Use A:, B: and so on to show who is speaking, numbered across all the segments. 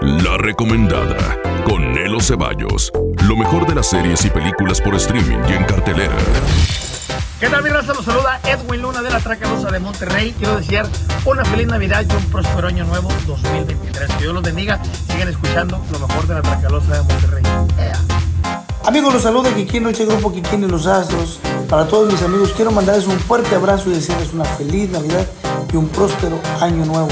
A: La recomendada con Nelo Ceballos. Lo mejor de las series y películas por streaming y en cartelera.
B: ¿Qué tal, mi raza? Los saluda Edwin Luna de la Tracalosa de Monterrey. Quiero desear una feliz Navidad y un próspero año nuevo 2023. Que Dios los bendiga. Sigan escuchando lo mejor de la Tracalosa de Monterrey.
C: Amigos, los saluda Kikín, Noche Grupo Kikín y los Astros. Para todos mis amigos, quiero mandarles un fuerte abrazo y desearles una feliz Navidad y un próspero año nuevo.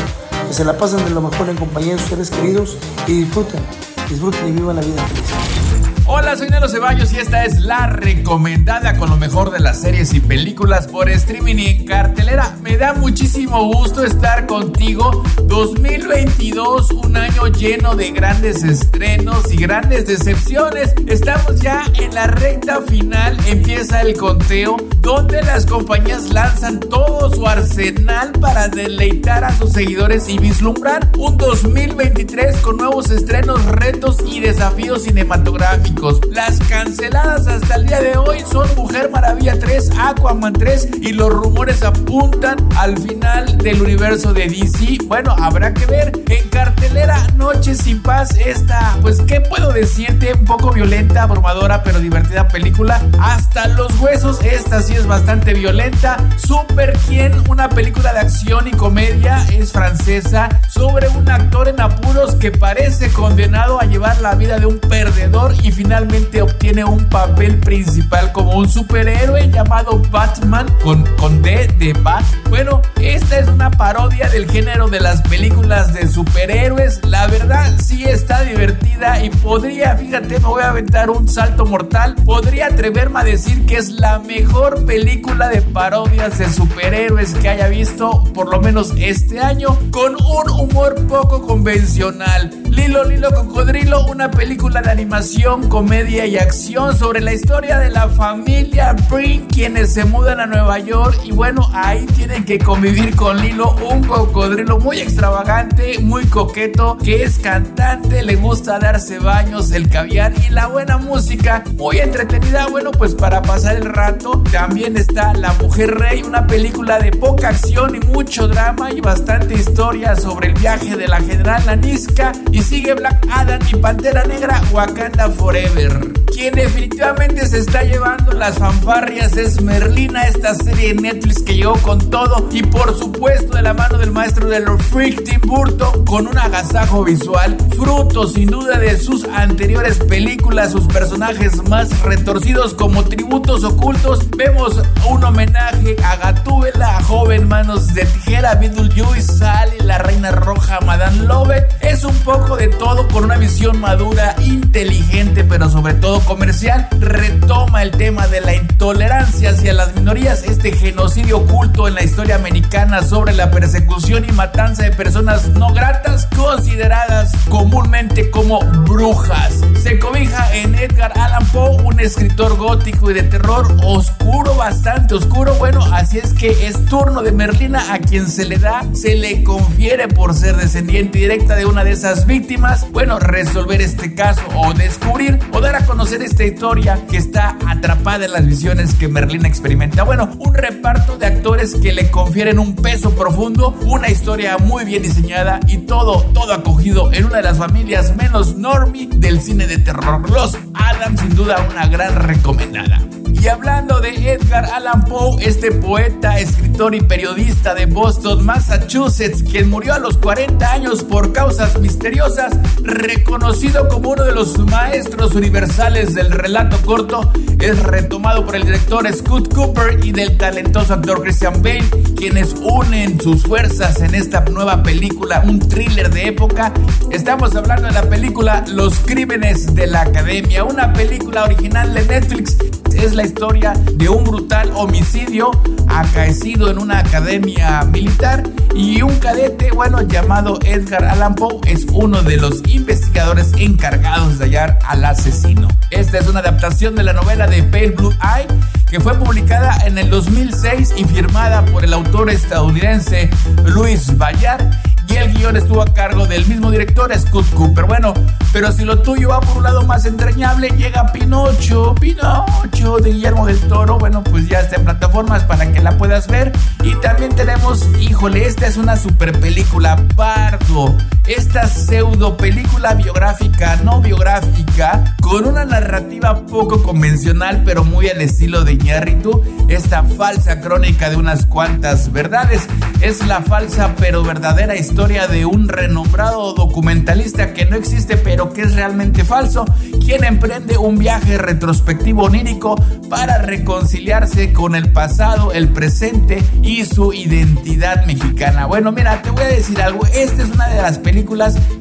C: Que se la pasen de lo mejor en compañía de sus seres queridos y disfruten, disfruten y vivan la vida feliz.
D: Hola, soy Nelo Ceballos y esta es la recomendada con lo mejor de las series y películas por streaming y en cartelera. Me da muchísimo gusto estar contigo. 2022, un año lleno de grandes estrenos y grandes decepciones. Estamos ya en la recta final, empieza el conteo donde las compañías lanzan todo su arsenal para deleitar a sus seguidores y vislumbrar un 2023 con nuevos estrenos, retos y desafíos cinematográficos. Las canceladas hasta el día de hoy son Mujer Maravilla 3, Aquaman 3 y los rumores apuntan al final del universo de DC. Bueno, habrá que ver. En cartelera Noche sin Paz, esta, pues, ¿qué puedo decirte? Un poco violenta, abrumadora, pero divertida película. Hasta los huesos, esta sí es bastante violenta. Super Quien, una película de acción y comedia, es francesa, sobre un actor en apuros que parece condenado a llevar la vida de un perdedor y finalmente finalmente obtiene un papel principal como un superhéroe llamado Batman con, con D de Bat. Bueno, esta es una parodia del género de las películas de superhéroes. La verdad sí está divertida y podría, fíjate, me voy a aventar un salto mortal. Podría atreverme a decir que es la mejor película de parodias de superhéroes que haya visto, por lo menos este año, con un humor poco convencional. Lilo Lilo Cocodrilo, una película de animación comedia y acción sobre la historia de la familia Brin, quienes se mudan a Nueva York y bueno, ahí tienen que convivir con Lilo, un cocodrilo muy extravagante, muy coqueto, que es cantante, le gusta darse baños, el caviar y la buena música, muy entretenida, bueno, pues para pasar el rato también está La Mujer Rey, una película de poca acción y mucho drama y bastante historia sobre el viaje de la general Naniska y sigue Black Adam y Pantera Negra Wakanda Forever. Quien definitivamente se está llevando las fanfarrias es Merlina, esta serie de Netflix que llegó con todo y por supuesto de la mano del maestro de los Freak Tim Burton con un agasajo visual, fruto sin duda de sus anteriores películas, sus personajes más retorcidos como tributos ocultos. Vemos un homenaje a Gatúbela, joven manos de tijera, Beetlejuice, Sally, la reina roja, Madame Love. Es un poco de todo con una visión madura, inteligente, pero sobre todo comercial, retoma el tema de la intolerancia hacia las minorías, este genocidio oculto en la historia americana sobre la persecución y matanza de personas no gratas consideradas comúnmente como brujas. Se cobija en Edgar Allan Poe, un escritor gótico y de terror oscuro, bastante oscuro. Bueno, así es que es turno de Merlina a quien se le da, se le confiere por ser descendiente directa de una de esas víctimas. Bueno, resolver este caso o descubrir o dar a conocer esta historia que está atrapada en las visiones que Merlina experimenta. Bueno, un de actores que le confieren un peso profundo, una historia muy bien diseñada y todo, todo acogido en una de las familias menos normie del cine de terror. Los Adam, sin duda, una gran recomendada. Y hablando de Edgar Allan Poe, este poeta, escritor y periodista de Boston, Massachusetts, quien murió a los 40 años por causas misteriosas, reconocido como uno de los maestros universales del relato corto, es retomado por el director Scott Cooper y del talentoso actor Christian Bale, quienes unen sus fuerzas en esta nueva película, un thriller de época. Estamos hablando de la película Los Crímenes de la Academia, una película original de Netflix es la historia de un brutal homicidio acaecido en una academia militar y un cadete, bueno, llamado Edgar Allan Poe es uno de los investigadores encargados de hallar al asesino. Esta es una adaptación de la novela de Pale Blue Eye que fue publicada en el 2006 y firmada por el autor estadounidense Luis Bayard y el guion estuvo a cargo del mismo director, Scott Cooper. Bueno, pero si lo tuyo va por un lado más entrañable, llega Pinocho, Pinocho de Guillermo del Toro. Bueno, pues ya está en plataformas para que la puedas ver. Y también tenemos, híjole, esta es una super película, Bardo. Esta pseudo película biográfica, no biográfica, con una narrativa poco convencional, pero muy al estilo de Iñárritu. Esta falsa crónica de unas cuantas verdades es la falsa pero verdadera historia de un renombrado documentalista que no existe, pero que es realmente falso, quien emprende un viaje retrospectivo onírico para reconciliarse con el pasado, el presente y su identidad mexicana. Bueno, mira, te voy a decir algo. Esta es una de las películas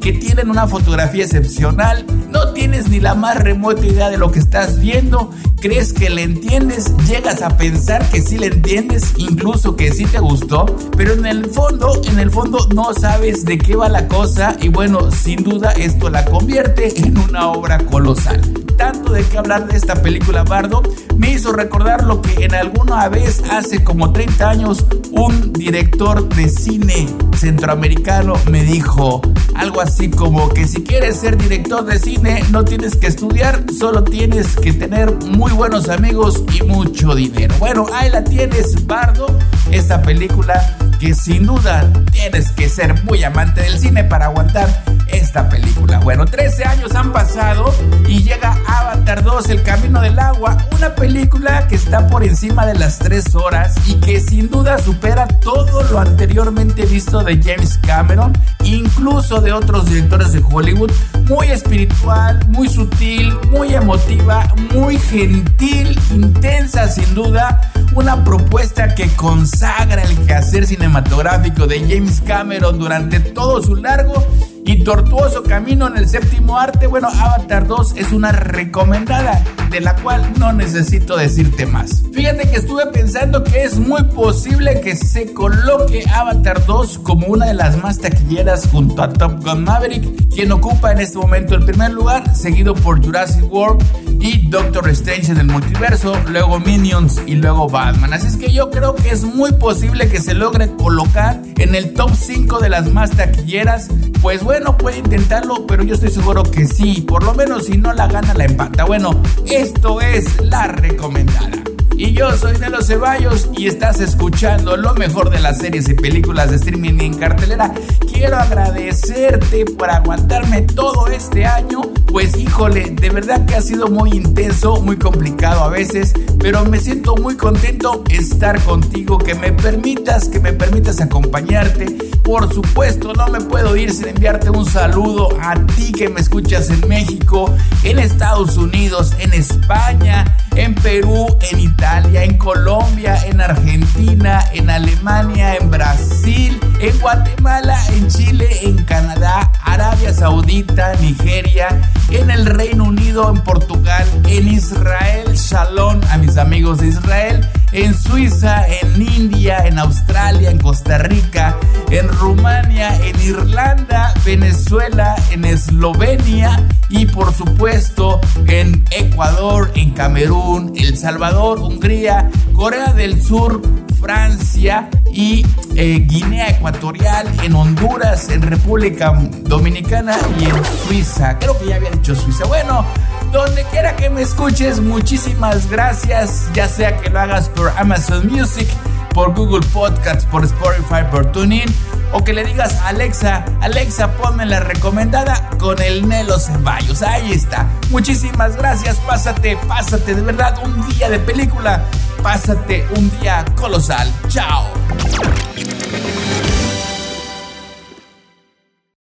D: que tienen una fotografía excepcional. No tienes ni la más remota idea de lo que estás viendo. Crees que le entiendes, llegas a pensar que sí le entiendes, incluso que sí te gustó, pero en el fondo, en el fondo no sabes de qué va la cosa y bueno, sin duda esto la convierte en una obra colosal. Tanto de qué hablar de esta película Bardo me hizo recordar lo que en alguna vez hace como 30 años un director de cine centroamericano me dijo algo así como que si quieres ser director de cine no tienes que estudiar, solo tienes que tener muy buenos amigos y mucho dinero. Bueno, ahí la tienes, Bardo, esta película que sin duda tienes que ser muy amante del cine para aguantar esta película. Bueno, 13 años han pasado y llega Avatar 2, El Camino del Agua, una película que está por encima de las 3 horas y que sin duda supera todo lo anteriormente visto de James Cameron, incluso de otros directores de Hollywood. Muy espiritual, muy sutil, muy emotiva, muy gentil, intensa sin duda. Una propuesta que consagra el quehacer cinematográfico de James Cameron durante todo su largo y tortuoso camino en el séptimo arte. Bueno, Avatar 2 es una recomendada de la cual no necesito decirte más. Fíjate que estuve pensando que es muy posible que se coloque Avatar 2 como una de las más taquilleras junto a Top Gun Maverick, quien ocupa en este momento el primer lugar, seguido por Jurassic World y Doctor Strange en el multiverso, luego Minions y luego Batman. Así es que yo creo que es muy posible que se logre colocar en el top 5 de las más taquilleras. Pues bueno, puede intentarlo, pero yo estoy seguro que sí. Por lo menos si no la gana, la empata. Bueno, esto es la recomendada. Y yo soy Nelo Ceballos y estás escuchando lo mejor de las series y películas de streaming en cartelera. Quiero agradecerte por aguantarme todo este año. Pues híjole, de verdad que ha sido muy intenso, muy complicado a veces, pero me siento muy contento estar contigo, que me permitas, que me permitas acompañarte. Por supuesto, no me puedo ir sin enviarte un saludo a ti que me escuchas en México, en Estados Unidos, en España, en Perú, en Italia, en Colombia, en Argentina, en Alemania, en Brasil, en Guatemala, en Chile, en Canadá, Arabia Saudita, Nigeria, en el Reino Unido, en Portugal, en Israel, Shalom a mis amigos de Israel, en Suiza, en India, en Australia, en Costa Rica, en Rumania, en Irlanda, Venezuela, en Eslovenia y por supuesto en Ecuador, en Camerún, El Salvador, Hungría, Corea del Sur, Francia y eh, Guinea Ecuatorial, en Honduras, en República Dominicana y en Suiza. Creo que ya había dicho Suiza. Bueno, donde quiera que me escuches, muchísimas gracias, ya sea que lo hagas por Amazon Music, por Google Podcasts, por Spotify, por TuneIn, o que le digas Alexa, Alexa, ponme la recomendada con el Nelo Ceballos. Ahí está. Muchísimas gracias, pásate, pásate, de verdad, un día de película, pásate un día colosal. Chao.